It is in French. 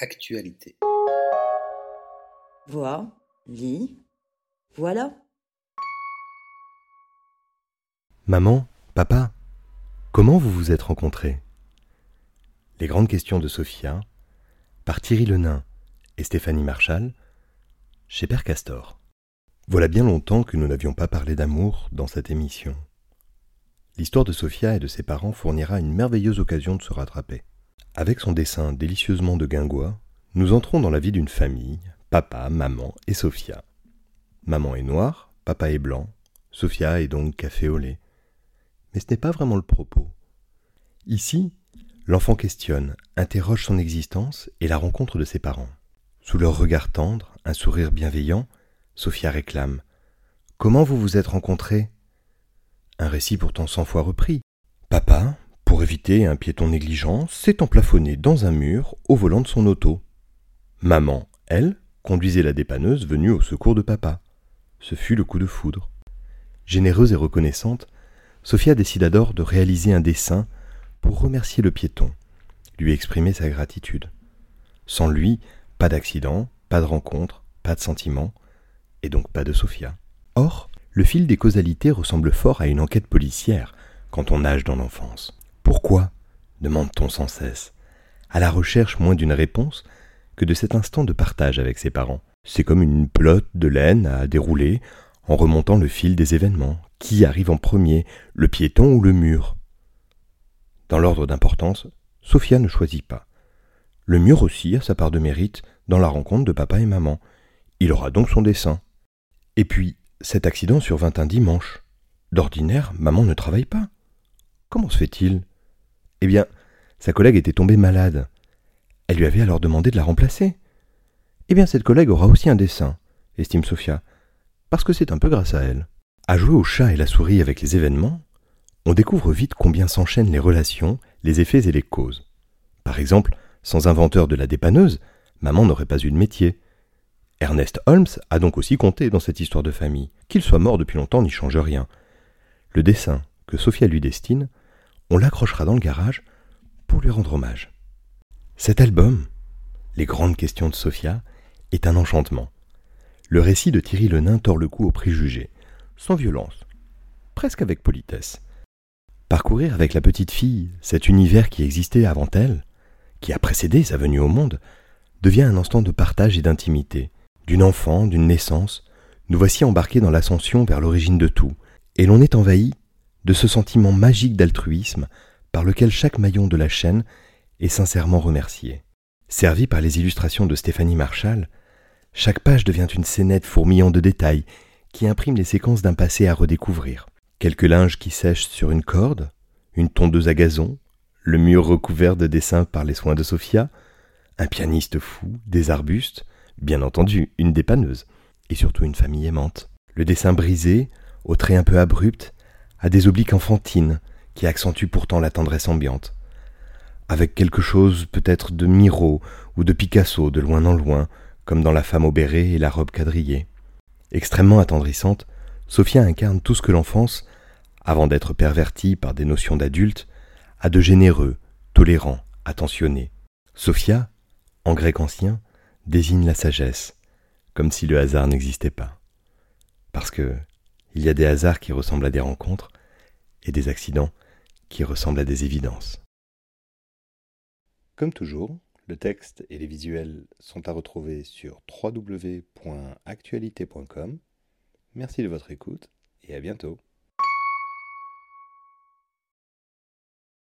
Actualité. Vois, lis, voilà. Maman, papa, comment vous vous êtes rencontrés? Les grandes questions de Sophia, par Thierry Lenain et Stéphanie Marchal, chez Père Castor. Voilà bien longtemps que nous n'avions pas parlé d'amour dans cette émission. L'histoire de Sophia et de ses parents fournira une merveilleuse occasion de se rattraper. Avec son dessin délicieusement de guingois, nous entrons dans la vie d'une famille, papa, maman et Sophia. Maman est noire, papa est blanc, Sophia est donc café au lait. Mais ce n'est pas vraiment le propos. Ici, l'enfant questionne, interroge son existence et la rencontre de ses parents. Sous leur regard tendre, un sourire bienveillant, Sophia réclame Comment vous vous êtes rencontrés? Un récit pourtant cent fois repris. Papa, pour éviter un piéton négligent, s'est emplafonné dans un mur au volant de son auto. Maman, elle, conduisait la dépanneuse venue au secours de papa. Ce fut le coup de foudre. Généreuse et reconnaissante, Sophia décida d'or de réaliser un dessin pour remercier le piéton, lui exprimer sa gratitude. Sans lui, pas d'accident, pas de rencontre, pas de sentiment, et donc pas de Sophia. Or, le fil des causalités ressemble fort à une enquête policière quand on nage dans l'enfance. Pourquoi demande-t-on sans cesse, à la recherche moins d'une réponse que de cet instant de partage avec ses parents. C'est comme une pelote de laine à dérouler en remontant le fil des événements. Qui arrive en premier, le piéton ou le mur? Dans l'ordre d'importance, Sophia ne choisit pas. Le mur aussi a sa part de mérite dans la rencontre de papa et maman. Il aura donc son dessin. Et puis, cet accident survint un dimanche. D'ordinaire, maman ne travaille pas. Comment se fait-il? Eh bien, sa collègue était tombée malade. Elle lui avait alors demandé de la remplacer. Eh bien, cette collègue aura aussi un dessin, estime Sophia, parce que c'est un peu grâce à elle. À jouer au chat et la souris avec les événements, on découvre vite combien s'enchaînent les relations, les effets et les causes. Par exemple, sans inventeur de la dépanneuse, maman n'aurait pas eu de métier. Ernest Holmes a donc aussi compté dans cette histoire de famille. Qu'il soit mort depuis longtemps n'y change rien. Le dessin que Sophia lui destine, on l'accrochera dans le garage pour lui rendre hommage. Cet album, Les grandes questions de Sophia, est un enchantement. Le récit de Thierry Lenain tord le cou aux préjugés, sans violence, presque avec politesse. Parcourir avec la petite fille cet univers qui existait avant elle, qui a précédé sa venue au monde, devient un instant de partage et d'intimité. D'une enfant, d'une naissance, nous voici embarqués dans l'ascension vers l'origine de tout, et l'on est envahi de ce sentiment magique d'altruisme par lequel chaque maillon de la chaîne et sincèrement remercié. Servi par les illustrations de Stéphanie Marshall, chaque page devient une scénette fourmillant de détails qui imprime les séquences d'un passé à redécouvrir. Quelques linges qui sèchent sur une corde, une tondeuse à gazon, le mur recouvert de dessins par les soins de Sophia, un pianiste fou, des arbustes, bien entendu une dépanneuse, et surtout une famille aimante. Le dessin brisé, aux traits un peu abrupts, a des obliques enfantines qui accentuent pourtant la tendresse ambiante avec quelque chose peut-être de Miro ou de Picasso de loin en loin, comme dans La femme au béret et la robe quadrillée. Extrêmement attendrissante, Sophia incarne tout ce que l'enfance, avant d'être pervertie par des notions d'adulte, a de généreux, tolérant, attentionné. Sophia, en grec ancien, désigne la sagesse, comme si le hasard n'existait pas. Parce que il y a des hasards qui ressemblent à des rencontres et des accidents qui ressemblent à des évidences. Comme toujours, le texte et les visuels sont à retrouver sur www.actualité.com. Merci de votre écoute et à bientôt.